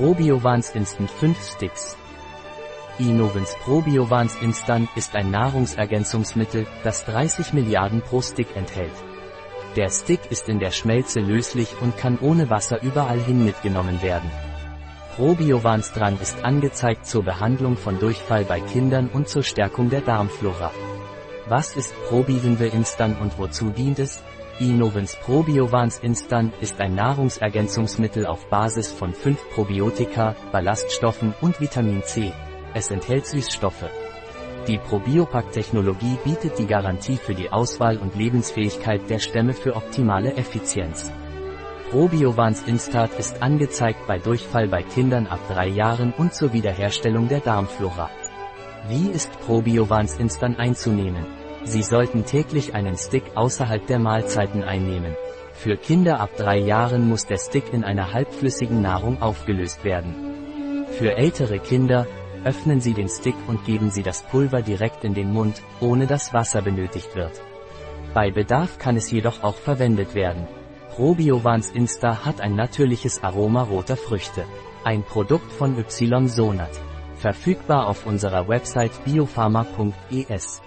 Probiovans Instant 5 Sticks. Innovens Probiovans Instant ist ein Nahrungsergänzungsmittel, das 30 Milliarden pro Stick enthält. Der Stick ist in der Schmelze löslich und kann ohne Wasser überall hin mitgenommen werden. Probiovans Dran ist angezeigt zur Behandlung von Durchfall bei Kindern und zur Stärkung der Darmflora. Was ist Probivinve Instant und wozu dient es? Innovens Probiovans Instant ist ein Nahrungsergänzungsmittel auf Basis von 5 Probiotika, Ballaststoffen und Vitamin C. Es enthält Süßstoffe. Die Probiopack-Technologie bietet die Garantie für die Auswahl und Lebensfähigkeit der Stämme für optimale Effizienz. Probiovans Instat ist angezeigt bei Durchfall bei Kindern ab drei Jahren und zur Wiederherstellung der Darmflora. Wie ist Probiovans Instant einzunehmen? Sie sollten täglich einen Stick außerhalb der Mahlzeiten einnehmen. Für Kinder ab drei Jahren muss der Stick in einer halbflüssigen Nahrung aufgelöst werden. Für ältere Kinder, öffnen Sie den Stick und geben Sie das Pulver direkt in den Mund, ohne dass Wasser benötigt wird. Bei Bedarf kann es jedoch auch verwendet werden. Probiovans Insta hat ein natürliches Aroma roter Früchte. Ein Produkt von Ysonat. Verfügbar auf unserer Website biopharma.es.